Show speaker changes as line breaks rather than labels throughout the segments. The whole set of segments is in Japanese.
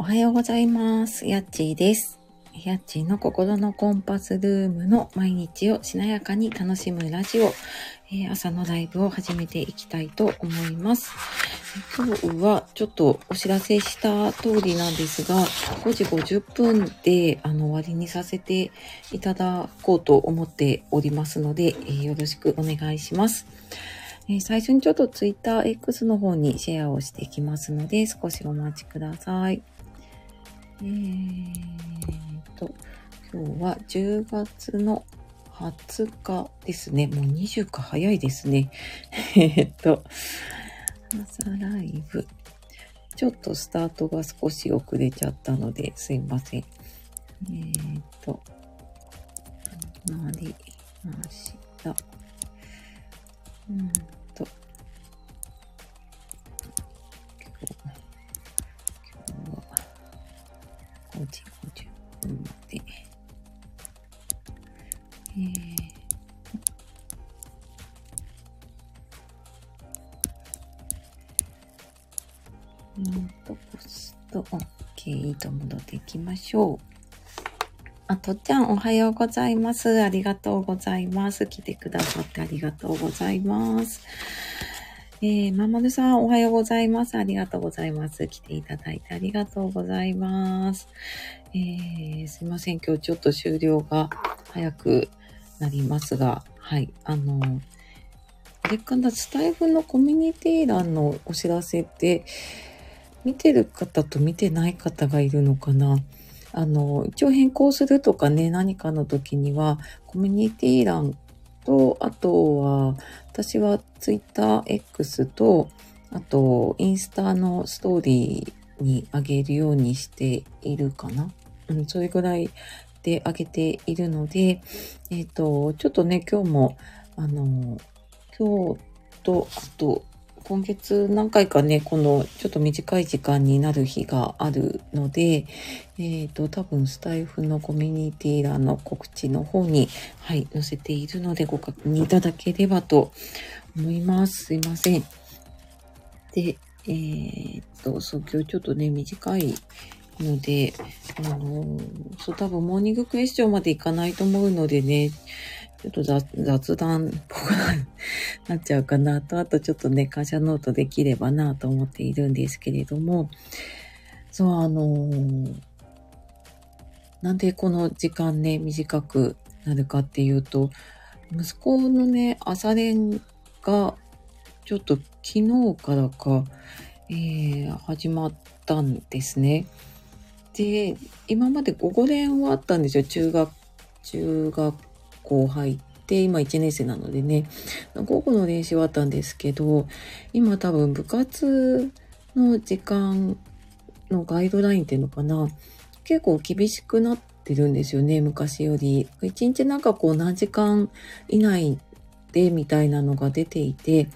おはようございます。やっちーです。やっちーの心のコンパスルームの毎日をしなやかに楽しむラジオ、えー朝のライブを始めていきたいと思います。今日はちょっとお知らせした通りなんですが、5時50分であの終わりにさせていただこうと思っておりますので、えーよろしくお願いします。え最初にちょっと TwitterX の方にシェアをしていきますので、少しお待ちください。えーと、今日は10月の20日ですね。もう20か早いですね。えーっと、朝ライブ。ちょっとスタートが少し遅れちゃったので、すいません。えーっと、なりました。うん5時50分で。えーうんと、ポスト OK と戻っていきましょう。あ、とっちゃんおはようございます。ありがとうございます。来てくださってありがとうございます。えー、まもるさんおはようございます。ありがとうございます。来ていただいてありがとうございます。えー、すいません。今日ちょっと終了が早くなりますが、はい。あの、あれかな、スタイフのコミュニティ欄のお知らせって、見てる方と見てない方がいるのかなあの、一応変更するとかね、何かの時には、コミュニティ欄と、あとは、私は TwitterX と、あと、インスタのストーリーにあげるようにしているかな。うん、それぐらいであげているので、えっ、と、ちょっとね、今日も、あの、今日と、あと、今月何回かね、このちょっと短い時間になる日があるので、えっ、と、多分スタイフのコミュニティ欄の告知の方に、はい、載せているのでご確認いただければと思います。すいません。で、えっ、と、そう、今日ちょっとね、短いので、あのーそう、多分モーニングクエスチョンまでいかないと思うのでね、ちょっと雑談っぽくなっちゃうかなと、あとちょっとね、感謝ノートできればなと思っているんですけれども、そう、あのーなんでこの時間ね、短くなるかっていうと、息子のね、朝練が、ちょっと昨日からか、えー始まったんですね。で、今まで午後練はあったんですよ。中学、中学校入って、今1年生なのでね、午後の練習はあったんですけど、今多分部活の時間のガイドラインっていうのかな、結構厳しくなってるんですよね、昔より。一日なんかこう何時間以内でみたいなのが出ていて、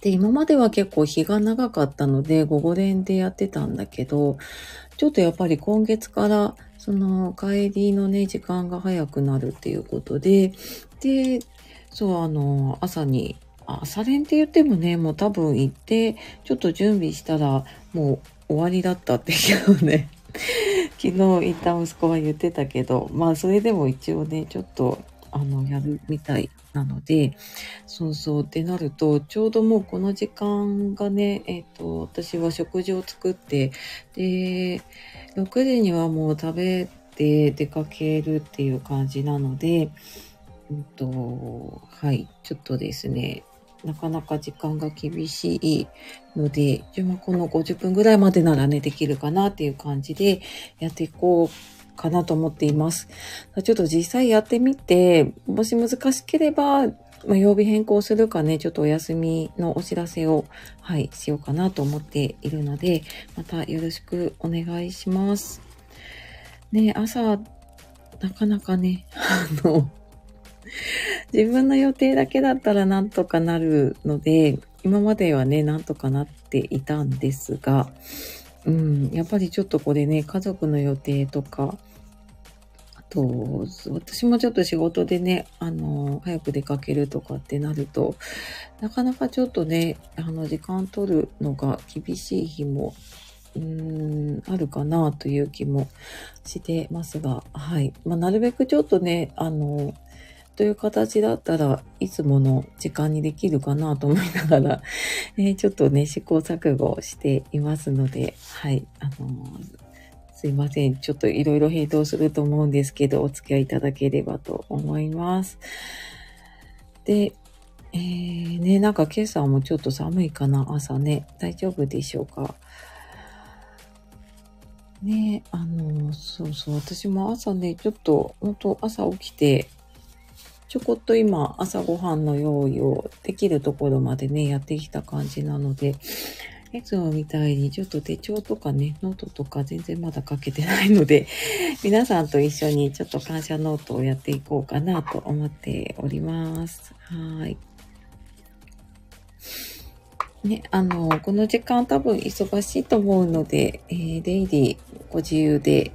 で、今までは結構日が長かったので、午後練でやってたんだけど、ちょっとやっぱり今月から、その帰りのね、時間が早くなるっていうことで、で、そう、あの、朝に、朝練って言ってもね、もう多分行って、ちょっと準備したら、もう終わりだったっていうね、昨日行った息子は言ってたけど、まあそれでも一応ね、ちょっと、あの、やるみたいなので、そうそうってなると、ちょうどもうこの時間がね、えっ、と、私は食事を作って、で、6時にはもう食べて出かけるっていう感じなので、うんと、はい、ちょっとですね、なかなか時間が厳しいので、この50分ぐらいまでならね、できるかなっていう感じでやっていこう。かなと思っています。ちょっと実際やってみて、もし難しければ、まあ、曜日変更するかね、ちょっとお休みのお知らせを、はい、しようかなと思っているので、またよろしくお願いします。ね、朝、なかなかね、あの、自分の予定だけだったらなんとかなるので、今まではね、なんとかなっていたんですが、うん、やっぱりちょっとこれね、家族の予定とか、と、私もちょっと仕事でね、あの、早く出かけるとかってなると、なかなかちょっとね、あの、時間取るのが厳しい日もうーん、あるかなという気もしてますが、はい。まあ、なるべくちょっとね、あの、という形だったらいつもの時間にできるかなと思いながら、え ー、ちょっとね、試行錯誤していますので、はい。あのすいません。ちょっといろいろ並動すると思うんですけど、お付き合いいただければと思います。で、えー、ね、なんか今朝もちょっと寒いかな、朝ね。大丈夫でしょうか？ね、あの、そうそう、私も朝ね、ちょっと、本当朝起きて、ちょこっと今、朝ごはんの用意をできるところまでね、やってきた感じなので、いつもみたいにちょっと手帳とかね、ノートとか全然まだ書けてないので、皆さんと一緒にちょっと感謝ノートをやっていこうかなと思っております。はい。ね、あの、この時間多分忙しいと思うので、えー、出入りご自由で、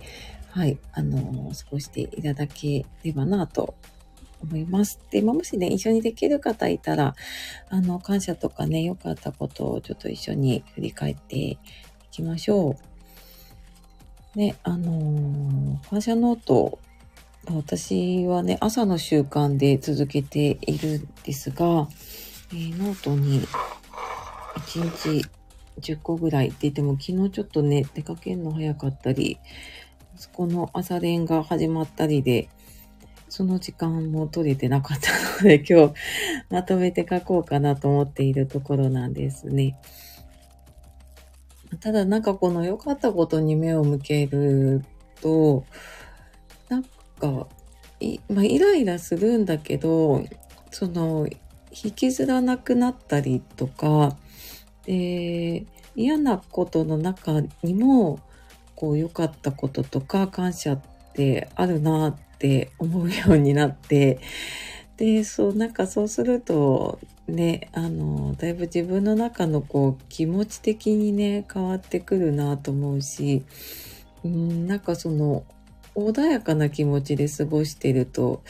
はい、あの、過ごしていただければなと思います。で、まあ、もしね、一緒にできる方いたら、あの、感謝とかね、良かったことをちょっと一緒に振り返っていきましょう。ね、あの感謝ノート、私はね、朝の習慣で続けているんですが、えー、ノートに1日10個ぐらいって言っても、昨日ちょっとね、出かけるの早かったり、そこの朝練が始まったりで、その時間も取れてなかったので、今日まとめて書こうかなと思っているところなんですね。ただなんかこの良かったことに目を向けると、なんか、いまあ、イライラするんだけど、その、引きずらなくなったりとか、で、嫌なことの中にも、こう良かったこととか感謝ってあるなっって思うようになって、で、そう、なんかそうすると、ね、あの、だいぶ自分の中のこう気持ち的にね、変わってくるなと思うし、うん、なんかその、穏やかな気持ちで過ごしてると、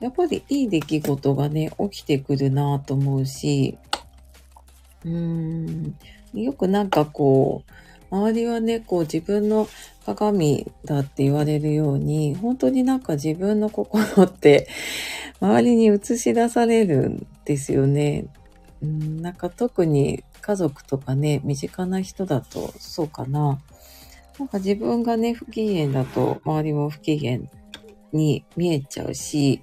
やっぱりいい出来事がね、起きてくるなと思うし、うーん、よくなんかこう、周りはね、こう自分の鏡だって言われるように、本当になんか自分の心って周りに映し出されるんですよね。うん、なんか特に家族とかね、身近な人だとそうかな。なんか自分がね、不機嫌だと周りも不機嫌に見えちゃうし、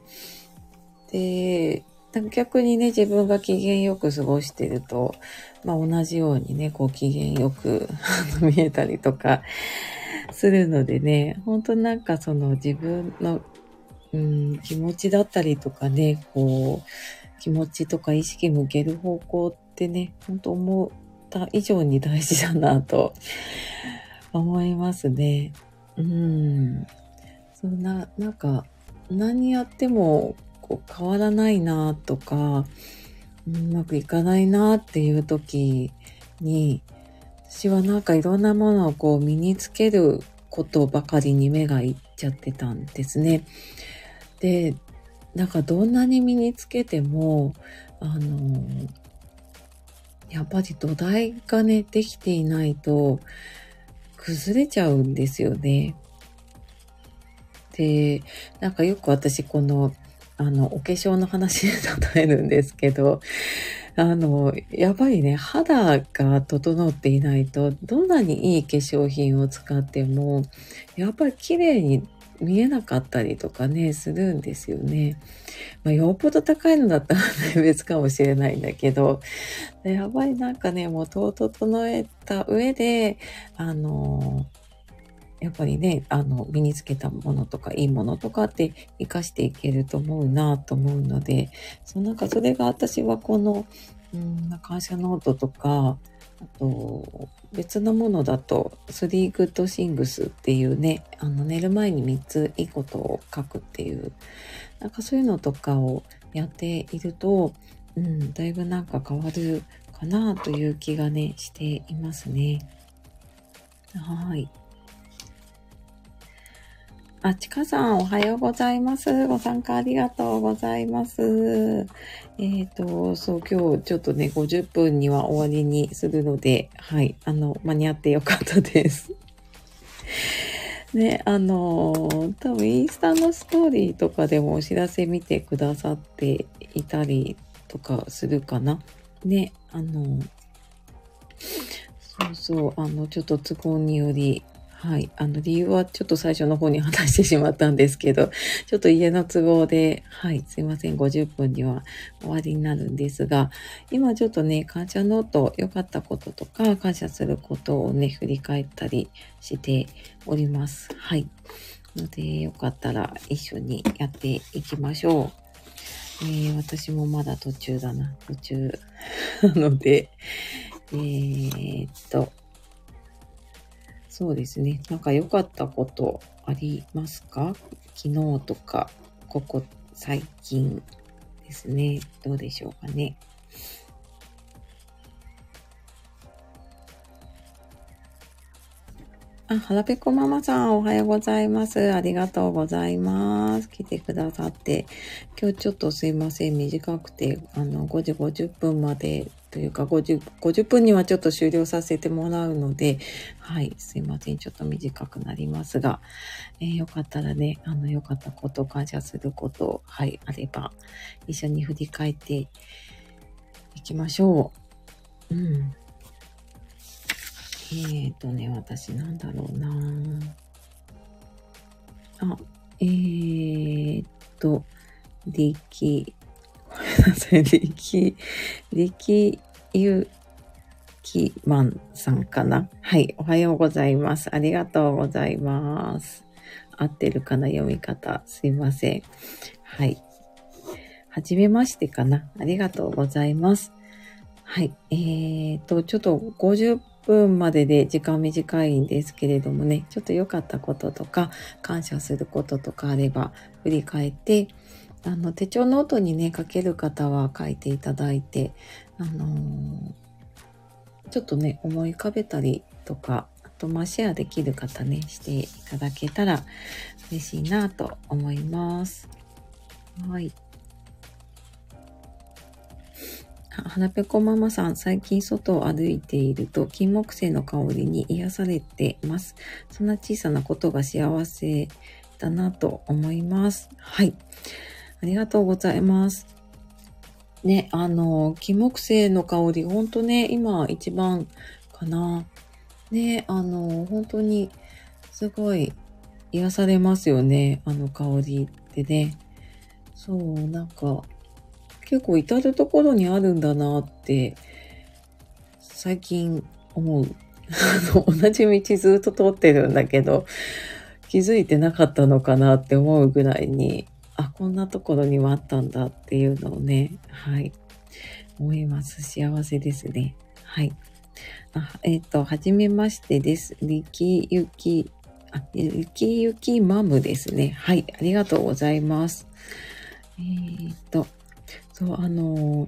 で、逆にね、自分が機嫌よく過ごしてると、まあ同じようにね、こう機嫌よく 見えたりとかするのでね、本当なんかその自分の、うん、気持ちだったりとかね、こう、気持ちとか意識向ける方向ってね、本当思った以上に大事だなと 思いますね。うん。そんな、なんか、何やってもこう変わらないなとか、うまくいかないなっていう時に、私はなんかいろんなものをこう身につけることばかりに目がいっちゃってたんですね。で、なんかどんなに身につけても、あの、やっぱり土台がね、できていないと崩れちゃうんですよね。で、なんかよく私このあの、お化粧の話で例えるんですけど、あの、やっぱりね、肌が整っていないと、どんなにいい化粧品を使っても、やっぱり綺麗に見えなかったりとかね、するんですよね。まあ、よっぽど高いのだったら、ね、別かもしれないんだけど、やっぱりなんかね、元を整えた上で、あの、やっぱりね、あの、身につけたものとか、いいものとかって活かしていけると思うなと思うので、そのなんかそれが私はこの、うん、感謝ノートとか、あと、別のものだと、3 good things っていうね、あの、寝る前に3ついいことを書くっていう、なんかそういうのとかをやっていると、うん、だいぶなんか変わるかなという気がね、していますね。はい。あ、ちかさん、おはようございます。ご参加ありがとうございます。えっ、ー、と、そう、今日ちょっとね、50分には終わりにするので、はい、あの、間に合ってよかったです。ね、あの、多分インスタのストーリーとかでもお知らせ見てくださっていたりとかするかな。ね、あの、そうそう、あの、ちょっと都合により、はい。あの、理由はちょっと最初の方に話してしまったんですけど、ちょっと家の都合で、はい。すいません。50分には終わりになるんですが、今ちょっとね、感謝ノート、良かったこととか、感謝することをね、振り返ったりしております。はい。ので、よかったら一緒にやっていきましょう。えー、私もまだ途中だな。途中なので、えー、っと、そうですね。なんか良かったことありますか？昨日とか、ここ最近ですね。どうでしょうかね？あ、はらぺこママさん、おはようございます。ありがとうございます。来てくださって。今日ちょっとすいません。短くて、あの、5時50分までというか50、50分にはちょっと終了させてもらうので、はい、すいません。ちょっと短くなりますが、えー、よかったらね、あの、良かったこと、感謝すること、はい、あれば、一緒に振り返っていきましょう。うん。えーとね、私なんだろうなあ、えーと、力、ごめんなさい、力、力ゆきまんさんかな？はい、おはようございます。ありがとうございます。合ってるかな？読み方。すいません。はい。はじめましてかな？ありがとうございます。はい。えーと、ちょっと50分までで時間短いんですけれどもね、ちょっと良かったこととか、感謝することとかあれば、振り返って、あの、手帳ノートにね、書ける方は書いていただいて、あのー、ちょっとね、思い浮かべたりとか、あと、まあ、シェアできる方ね、していただけたら嬉しいなと思います。はい。花ぺこママさん、最近外を歩いていると、金木犀の香りに癒されてます。そんな小さなことが幸せだなと思います。はい。ありがとうございます。ね、あの、金木犀の香り、ほんとね、今一番かな。ね、あの、本当に、すごい癒されますよね。あの香りってね。そう、なんか、結構至るところにあるんだなって、最近思う。あの同じ道ずっと通ってるんだけど、気づいてなかったのかなって思うぐらいに、あ、こんなところにはあったんだっていうのをね、はい、思います。幸せですね。はい。あえっ、ー、と、はじめましてです。りきゆき、あ、りきゆきマムですね。はい、ありがとうございます。えっ、ー、と、そう、あの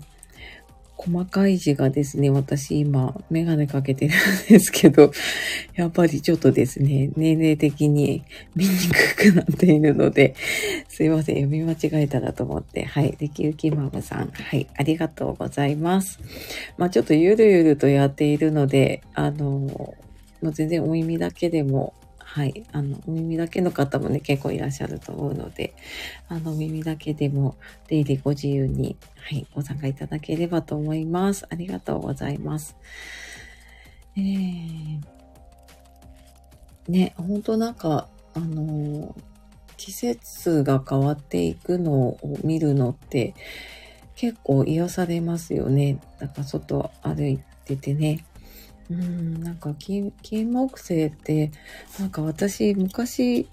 細かい字がですね、私今、メガネかけてるんですけど、やっぱりちょっとですね、年齢的に見にくくなっているので、すいません、読み間違えたらと思って、はい、できゆきママさん、はい、ありがとうございます。まあちょっとゆるゆるとやっているので、あの、もう全然お耳だけでもはい。あの、お耳だけの方もね、結構いらっしゃると思うので、あの、耳だけでも出入りご自由に、はい、ご参加いただければと思います。ありがとうございます。えー、ね、ほんとなんか、あの季節が変わっていくのを見るのって結構癒されますよね。だか外歩いててね。うん、なんか金、金木犀って、なんか私、昔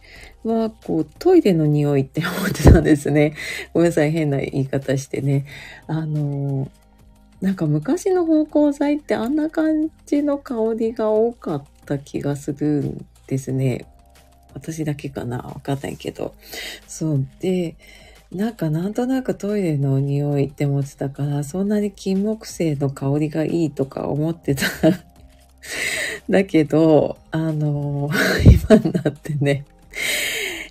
は、こう、トイレの匂いって思ってたんですね。ごめんなさい、変な言い方してね。あの、なんか昔の芳香剤ってあんな感じの香りが多かった気がするんですね。私だけかなわかんないけど。そう。で、なんかなんとなくトイレの匂いって思ってたから、そんなに金木犀の香りがいいとか思ってた だけど、あの、今になってね、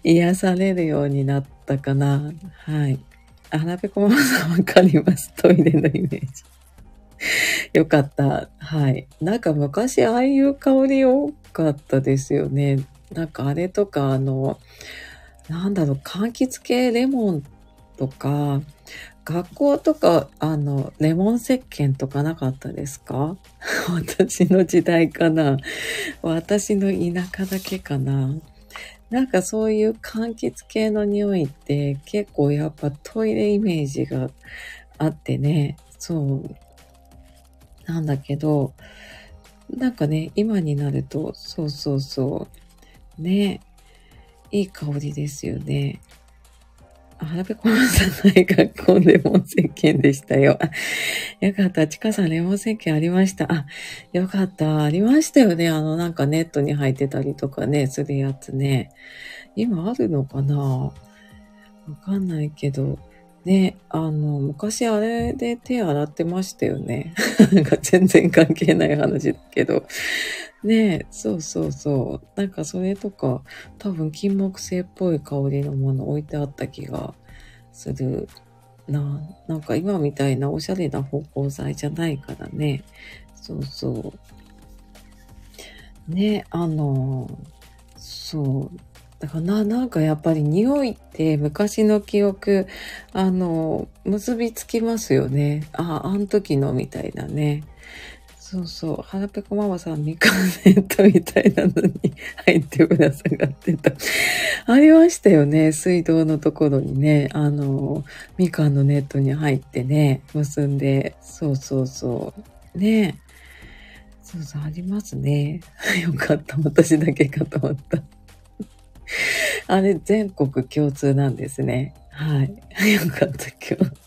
癒されるようになったかな。はい。あ、なべこママさんわかります。トイレのイメージ。よかった。はい。なんか昔ああいう香り多かったですよね。なんかあれとか、あの、なんだろう、柑橘系レモンとか、学校とか、あの、レモン石鹸とかなかったですか？私の時代かな私の田舎だけかななんかそういう柑橘系の匂いって結構やっぱトイレイメージがあってね、そう。なんだけど、なんかね、今になると、そうそうそう。ね、いい香りですよね。あ、はらぺこまさんの学校レモン石鹸でしたよ。よかった。ちかさんレモン石鹸ありました。あ、よかった。ありましたよね。あの、なんかネットに入ってたりとかね、するやつね。今あるのかな？わかんないけど。ね、あの、昔あれで手洗ってましたよね。なんか全然関係ない話だけど。ねそうそうそう。なんかそれとか、多分金木犀っぽい香りのもの置いてあった気がするな。なんか今みたいなおしゃれな芳香剤じゃないからね。そうそう。ね、あの、そう。だからな、なんかやっぱり匂いって昔の記憶、あの、結びつきますよね。ああ、あの時のみたいなね。そうそう。腹ペコママさん、みかんネットみたいなのに 入ってぶら下がってた。ありましたよね。水道のところにね、あの、みかんのネットに入ってね、結んで、そうそうそう。ねそうそう、ありますね。よかった。私だけかと思った。あれ、全国共通なんですね。はい。よかった、今日。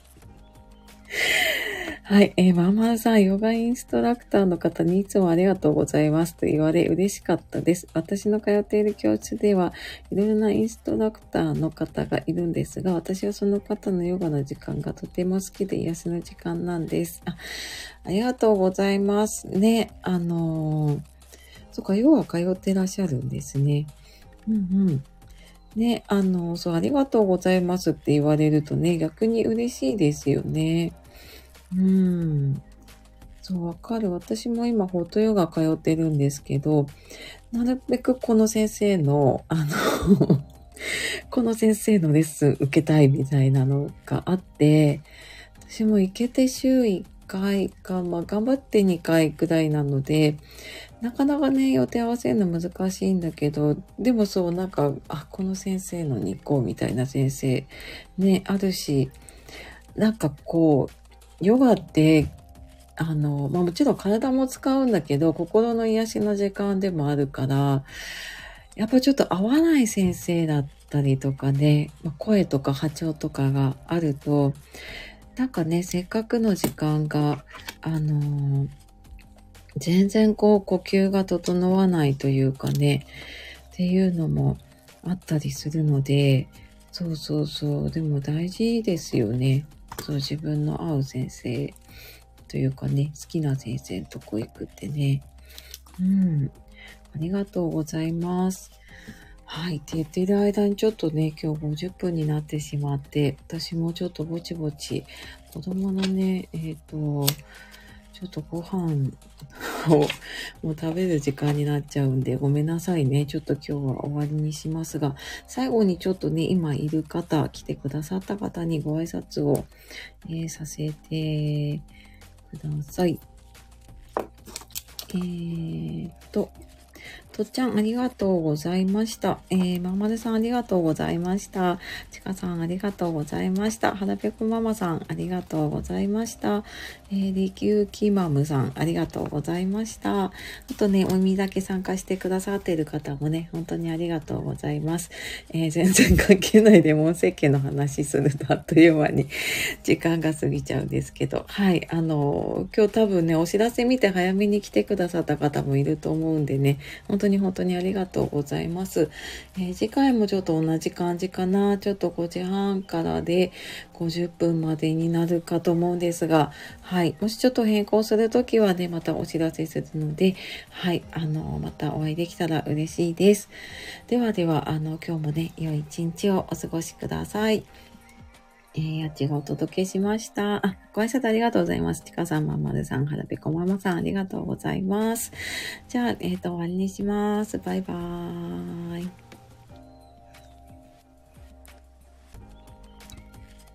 はい。えー、まんまるさん、ヨガインストラクターの方にいつもありがとうございますと言われ嬉しかったです。私の通っている教室では、いろいろなインストラクターの方がいるんですが、私はその方のヨガの時間がとても好きで癒しの時間なんです。あありがとうございます。ね、あのー、そっか、ヨガ通ってらっしゃるんですね。うんうん。ね、あの、そう、ありがとうございますって言われるとね、逆に嬉しいですよね。うん。そう、わかる。私も今、ホットヨガ通ってるんですけど、なるべくこの先生の、あの この先生のレッスン受けたいみたいなのがあって、私も行けて週1回か、まあ頑張って2回くらいなので、なかなかね、予定合わせるの難しいんだけど、でもそう、なんか、あ、この先生のに行こうみたいな先生、ね、あるし、なんかこう、ヨガって、あの、まあもちろん体も使うんだけど、心の癒しの時間でもあるから、やっぱちょっと合わない先生だったりとかね、まあ、声とか波長とかがあると、なんかね、せっかくの時間が、あのー全然こう呼吸が整わないというかね、っていうのもあったりするので、そうそうそう、でも大事ですよね。そう、自分の合う先生というかね、好きな先生のとこ行くってね。うん。ありがとうございます。はい。って言ってる間にちょっとね、今日50分になってしまって、私もちょっとぼちぼち、子供のね、えっ、ー、と、ちょっとご飯をもう食べる時間になっちゃうんで、ごめんなさいね。ちょっと今日は終わりにしますが、最後にちょっとね、今いる方、来てくださった方にご挨拶を、えー、させてください。えー、っと、とっちゃん、ありがとうございました。えー、まんまるさん、ありがとうございました。ちかさん、ありがとうございました。はらぺこママさん、ありがとうございました。えー、りきゅうきマムさん、ありがとうございました。あとね、おみだけ参加してくださっている方もね、本当にありがとうございます。えー、全然関係ないレモン石鹸の話するとあっという間に 時間が過ぎちゃうんですけど、はい、あの今日多分ね、お知らせ見て早めに来てくださった方もいると思うんでね、本当当に本当にありがとうございます。えー、次回もちょっと同じ感じかな。ちょっと5時半からで50分までになるかと思うんですが、はい。もしちょっと変更するときはね、またお知らせするので、はい。あの、またお会いできたら嬉しいです。ではでは、あの、今日もね、良い一日をお過ごしください。えー、やちがお届けしました。あ、ご挨拶ありがとうございます。ちかさん、まんまるさん、はらぺこママさん、ありがとうございます。じゃあ、えっ、ー、と、終わりにします。バイバーイ。